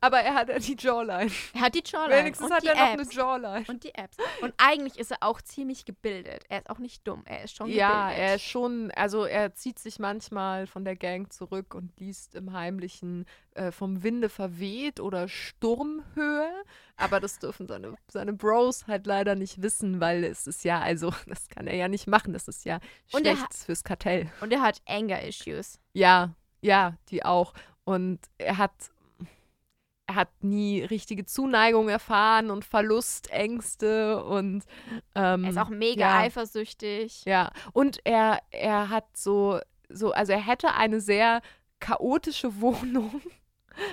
Aber er hat ja die Jawline. er hat die Jawline Wenigstens und hat die er noch Apps. eine Jawline. Und die Apps. Und eigentlich ist er auch ziemlich gebildet. Er ist auch nicht dumm. Er ist schon Ja, gebildet. er ist schon, also er zieht sich manchmal von der Gang zurück und liest im Heimlichen äh, vom Winde verweht oder Sturmhöhe. Aber das dürfen seine, seine Bros halt leider nicht wissen, weil es ist ja, also, das kann er ja nicht machen. Das ist ja Und schlecht fürs Kartell. Und er hat Anger-Issues. Ja, ja, die auch. Und er hat, er hat nie richtige Zuneigung erfahren und Verlustängste und ähm, Er ist auch mega ja. eifersüchtig. Ja, und er, er hat so, so, also er hätte eine sehr chaotische Wohnung,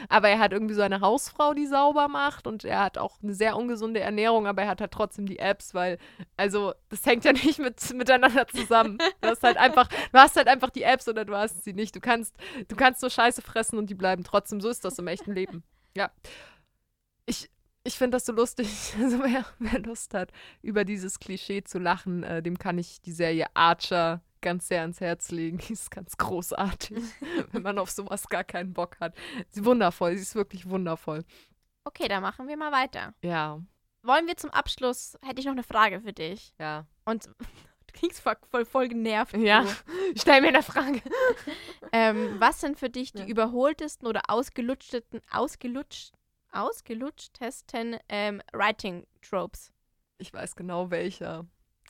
aber er hat irgendwie so eine Hausfrau, die sauber macht und er hat auch eine sehr ungesunde Ernährung, aber er hat halt trotzdem die Apps, weil, also, das hängt ja nicht mit, miteinander zusammen. Du hast halt einfach, du hast halt einfach die Apps oder du hast sie nicht. Du kannst, du kannst nur Scheiße fressen und die bleiben trotzdem. So ist das im echten Leben. Ja. Ich, ich finde das so lustig. Also wer, wer Lust hat, über dieses Klischee zu lachen, äh, dem kann ich die Serie Archer ganz sehr ans Herz legen. Die ist ganz großartig, wenn man auf sowas gar keinen Bock hat. Sie ist wundervoll, sie ist wirklich wundervoll. Okay, dann machen wir mal weiter. Ja, Wollen wir zum Abschluss, hätte ich noch eine Frage für dich. ja. Und du klingst voll, voll, genervt. Ja. Stell mir eine Frage. Ähm, was sind für dich die Ja. überholtesten oder ausgelutschtesten, ausgelutscht, ausgelutschtesten ähm, Writing-Tropes? Ich weiß genau welcher.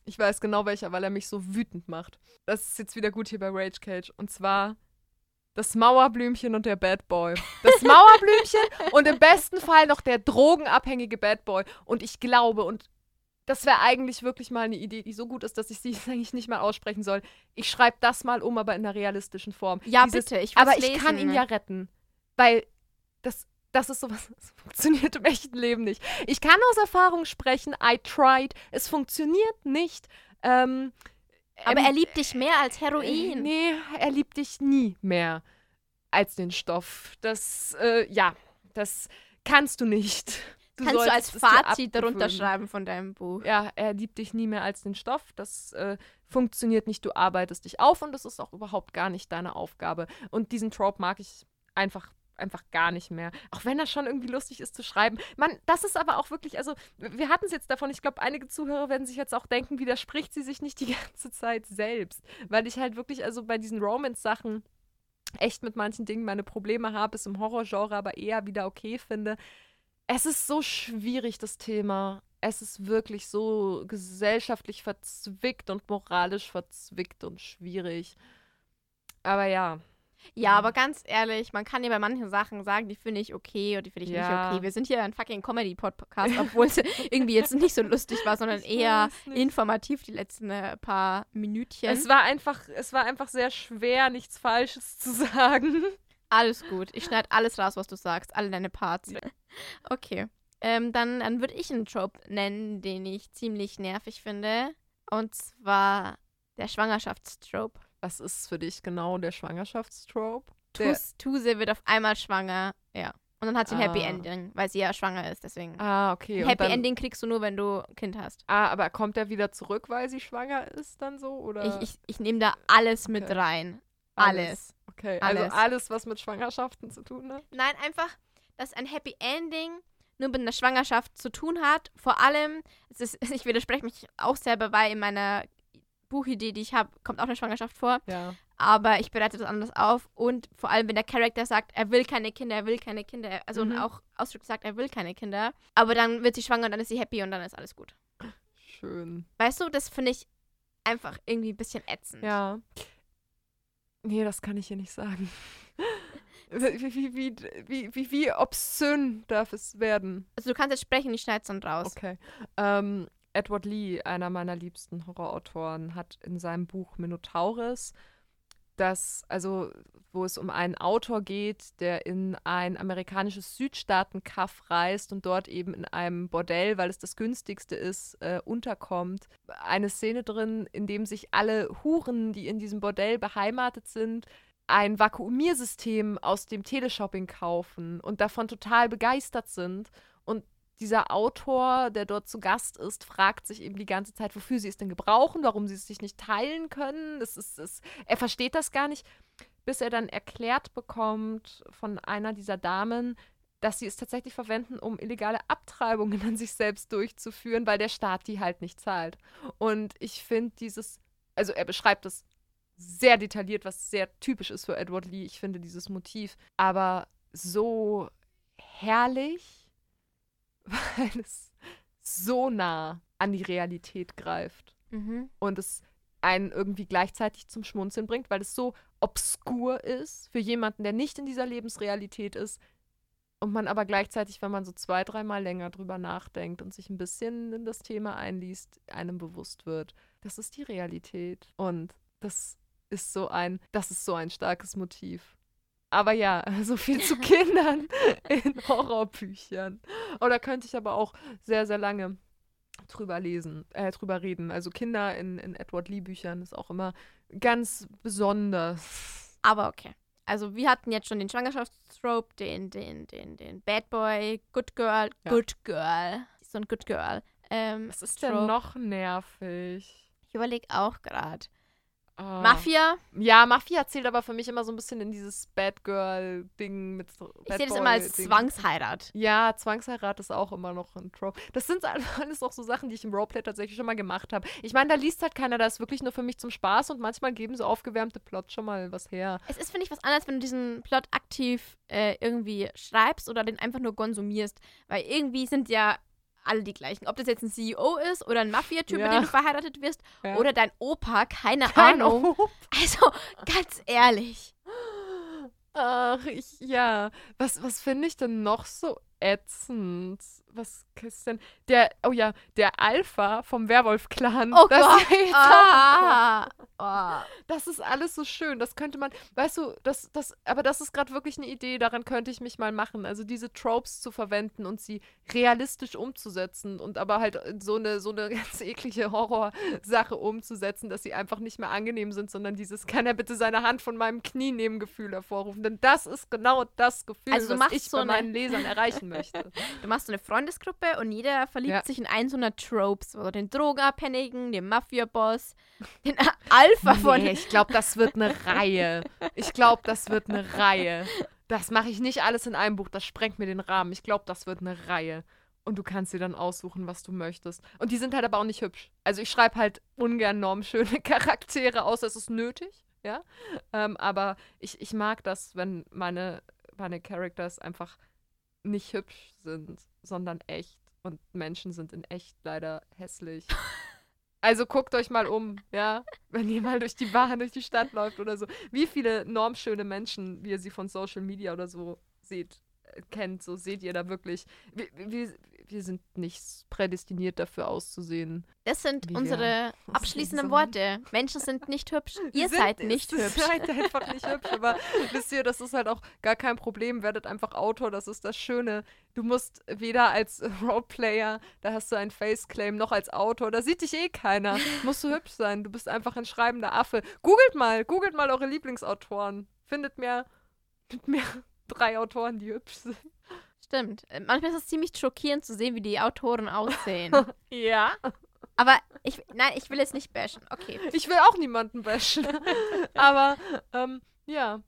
Ich weiß genau welcher, weil er mich so wütend macht. Das ist jetzt wieder gut hier bei Rage Cage. Und zwar das Mauerblümchen und der Bad Boy. Das Mauerblümchen und im besten Fall noch der drogenabhängige Bad Boy. Und ich glaube, und das wäre eigentlich wirklich mal eine Idee, die so gut ist, dass ich sie eigentlich nicht mal aussprechen soll. Ich schreibe das mal um, aber in einer realistischen Form. Ja, Dieses- bitte, ich aber ich lesen. kann ihn ja retten. Weil das, das ist sowas, das funktioniert im echten Leben nicht. Ich kann aus Erfahrung sprechen, I tried. Es funktioniert nicht. Ähm, Aber ähm, er liebt dich mehr als äh, Heroin. Nee, er liebt dich nie mehr als den Stoff. Das, äh, ja, das kannst du nicht. Du Kannst du als Fazit darunter schreiben von deinem Buch. Ja, er liebt dich nie mehr als den Stoff. Das äh, funktioniert nicht. Du arbeitest dich auf und das ist auch überhaupt gar nicht deine Aufgabe. Und diesen Trope mag ich einfach einfach gar nicht mehr. Auch wenn er schon irgendwie lustig ist zu schreiben. Man, das ist aber auch wirklich, also wir hatten es jetzt davon, ich glaube, einige Zuhörer werden sich jetzt auch denken, widerspricht sie sich nicht die ganze Zeit selbst. Weil ich halt wirklich, also bei diesen Romance-Sachen echt mit manchen Dingen meine Probleme habe, es im Horrorgenre aber eher wieder okay finde. Es ist so schwierig, das Thema. Es ist wirklich so gesellschaftlich verzwickt und moralisch verzwickt und schwierig. Aber ja. Ja, aber ganz ehrlich, man kann ja bei manchen Sachen sagen, die finde ich okay und die finde ich Ja. nicht okay. Wir sind hier ein fucking Comedy-Podcast, obwohl es irgendwie jetzt nicht so lustig war, sondern Ich eher informativ die letzten äh, paar Minütchen. Es war einfach, es war einfach sehr schwer, nichts Falsches zu sagen. Alles gut. Ich schneide alles raus, was du sagst. Alle deine Parts. Okay. Ähm, dann dann würde ich einen Trope nennen, den ich ziemlich nervig finde. Und zwar der Schwangerschaftstrope. Was ist für dich genau der Schwangerschaftstrope? Tus, Tuse wird auf einmal schwanger. Ja. Und dann hat sie ein Happy Ah. Ending, weil sie ja schwanger ist. Deswegen. Ah, okay. und Happy dann, Ending kriegst du nur, wenn du ein Kind hast. Ah, aber kommt er wieder zurück, weil sie schwanger ist dann so? Oder Ich, ich, ich nehme da alles mit Okay. rein. Alles. Okay, Alles. also alles, was mit Schwangerschaften zu tun hat. Nein, einfach, dass ein Happy Ending nur mit einer Schwangerschaft zu tun hat. Vor allem, ist, ich widerspreche mich auch selber, weil in meiner Buchidee, die ich habe, kommt auch eine Schwangerschaft vor. Ja. Aber ich bereite das anders auf. Und vor allem, wenn der Charakter sagt, er will keine Kinder, er will keine Kinder. Also Mhm. auch ausdrücklich sagt, er will keine Kinder. Aber dann wird sie schwanger und dann ist sie happy und dann ist alles gut. Schön. Weißt du, das finde ich einfach irgendwie ein bisschen ätzend. Ja. Nee, das kann ich hier nicht sagen. Wie, wie, wie, wie, wie, wie obszön darf es werden? Also du kannst jetzt sprechen, ich schneide es dann raus. Okay. Ähm, Edward Lee, einer meiner liebsten Horrorautoren, hat in seinem Buch Minotauris dass, also wo es um einen Autor geht, der in ein amerikanisches Südstaaten-Kaff reist und dort eben in einem Bordell, weil es das günstigste ist, äh, unterkommt. Eine Szene drin, in dem sich alle Huren, die in diesem Bordell beheimatet sind, ein Vakuumiersystem aus dem Teleshopping kaufen und davon total begeistert sind. Dieser Autor, der dort zu Gast ist, fragt sich eben die ganze Zeit, wofür sie es denn gebrauchen, warum sie es sich nicht teilen können. Es ist, es, er versteht das gar nicht, bis er dann erklärt bekommt von einer dieser Damen, dass sie es tatsächlich verwenden, um illegale Abtreibungen an sich selbst durchzuführen, weil der Staat die halt nicht zahlt. Und ich finde dieses, also er beschreibt es sehr detailliert, was sehr typisch ist für Edward Lee. Ich finde dieses Motiv aber so herrlich weil es so nah an die Realität greift. Mhm. Und es einen irgendwie gleichzeitig zum Schmunzeln bringt, weil es so obskur ist für jemanden, der nicht in dieser Lebensrealität ist. Und man aber gleichzeitig, wenn man so zwei, dreimal länger drüber nachdenkt und sich ein bisschen in das Thema einliest, einem bewusst wird, das ist die Realität. Und das ist so ein, das ist so ein starkes Motiv. Aber ja, so viel zu Kindern in Horrorbüchern. Oder könnte ich aber auch sehr, sehr lange drüber lesen, äh, drüber reden. Also Kinder in, in Edward Lee-Büchern ist auch immer ganz besonders. Aber okay. Also wir hatten jetzt schon den Schwangerschaftstrope, den, den, den, den Bad Boy, Good Girl, Ja. Good Girl. So ein Good Girl. Ähm, Was ist Trope. denn noch nervig? Ich überlege auch gerade. Ah. Mafia. Ja, Mafia zählt aber für mich immer so ein bisschen in dieses Bad Girl-Ding mit so Ich Bad sehe das immer als Ding. Zwangsheirat. Ja, Zwangsheirat ist auch immer noch ein Trope. Das sind alles auch so Sachen, die ich im Roleplay tatsächlich schon mal gemacht habe. Ich meine, da liest halt keiner, da ist wirklich nur für mich zum Spaß und manchmal geben so aufgewärmte Plots schon mal was her. Es ist, finde ich, was anderes, wenn du diesen Plot aktiv äh, irgendwie schreibst oder den einfach nur konsumierst. Weil irgendwie sind ja alle die gleichen. Ob das jetzt ein CEO ist oder ein Mafia-Typ, Ja. mit dem du verheiratet wirst, Ja. oder dein Opa, keine Kein Ahnung. Op. Also, ganz ehrlich. Ach, ich, ja. Was, was finde ich denn noch so ätzend? Was ist denn? Der, oh ja, der Alpha vom Werwolf-Clan. Oh das Gott. ist Ah. Oh. Das ist alles so schön. Das könnte man, weißt du, das, das, aber das ist gerade wirklich eine Idee, daran könnte ich mich mal machen. Also diese Tropes zu verwenden und sie realistisch umzusetzen und aber halt so eine, so eine ganz eklige Horrorsache umzusetzen, dass sie einfach nicht mehr angenehm sind, sondern dieses, kann er bitte seine Hand von meinem Knie nehmen Gefühl hervorrufen. Denn das ist genau das Gefühl, Also was ich so bei eine- meinen Lesern erreichen möchte. Du machst so eine Freundesgruppe und jeder verliebt Ja. sich in einen so einer Tropes. Oder den Drogenabhängigen, den Mafia-Boss, den Alpha von. Nee, ich glaube, das wird eine Reihe. Ich glaube, das wird eine Reihe. Das mache ich nicht alles in einem Buch, das sprengt mir den Rahmen. Ich glaube, das wird eine Reihe. Und du kannst dir dann aussuchen, was du möchtest. Und die sind halt aber auch nicht hübsch. Also ich schreibe halt ungern normschöne Charaktere, außer es ist nötig, ja. Ähm, aber ich, ich mag das, wenn meine, meine Characters einfach nicht hübsch sind, sondern echt. Und Menschen sind in echt leider hässlich. Also guckt euch mal um, ja, wenn ihr mal durch die Bahn, durch die Stadt läuft oder so. Wie viele normschöne Menschen, wie ihr sie von Social Media oder so seht, äh, kennt, so seht ihr da wirklich. Wir, wir, wir sind nicht prädestiniert dafür auszusehen. Das sind Wie unsere abschließenden. Worte. Menschen sind nicht hübsch. Ihr Sind seid nicht Ihr hübsch. seid einfach nicht hübsch. Aber wisst ihr, das ist halt auch gar kein Problem. Werdet einfach Autor, das ist das Schöne. Du musst weder als Roleplayer, da hast du einen Faceclaim, noch als Autor, da sieht dich eh keiner. Musst du hübsch sein. Du bist einfach ein schreibender Affe. Googelt mal, googelt mal eure Lieblingsautoren. Findet mir, findet mir drei Autoren, die hübsch sind. Stimmt. Äh, Manchmal ist es ziemlich schockierend zu sehen, wie die Autoren aussehen. Ja. Aber ich, nein, ich will jetzt nicht bashen. Okay. Ich will auch niemanden bashen. Aber ähm, ja,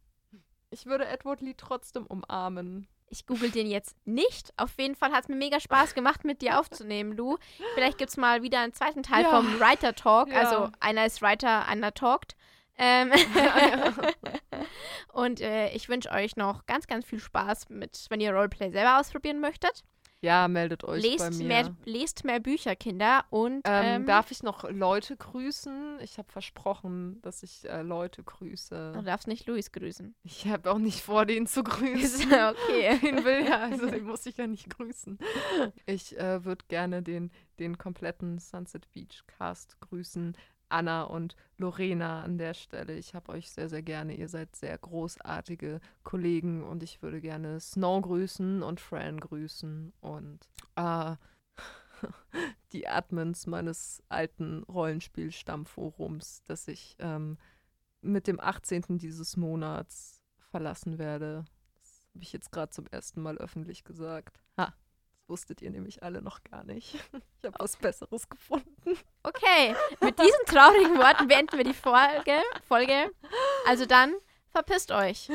ich würde Edward Lee trotzdem umarmen. Ich google den jetzt nicht. Auf jeden Fall hat es mir mega Spaß gemacht, mit dir aufzunehmen, Lu. Vielleicht gibt es mal wieder einen zweiten Teil Ja. vom Writer Talk. Ja. Also einer ist Writer, einer talkt. Ähm und äh, ich wünsche euch noch ganz, ganz viel Spaß mit, wenn ihr Roleplay selber ausprobieren möchtet. Ja, meldet euch bei Lest mir. mehr, lest mehr Bücher, Kinder. Und ähm, ähm, darf ich noch Leute grüßen? Ich habe versprochen, dass ich äh, Leute grüße. du darfst nicht Luis grüßen. Ich habe auch nicht vor, den zu grüßen. okay. Den will ja, also den muss ich ja nicht grüßen. Ich äh, würde gerne den, den kompletten Sunset Beach Cast grüßen. Anna und Lorena an der Stelle. Ich habe euch sehr, sehr gerne. Ihr seid sehr großartige Kollegen und ich würde gerne Snow grüßen und Fran grüßen und äh, die Admins meines alten Rollenspiel-Stammforums, das ich ähm, mit dem 18. dieses Monats verlassen werde. Das habe ich jetzt gerade zum ersten Mal öffentlich gesagt. Ha, wusstet ihr nämlich alle noch gar nicht. Ich habe was Besseres gefunden. Okay, mit diesen traurigen Worten beenden wir die Folge. Folge. Also dann, verpisst euch.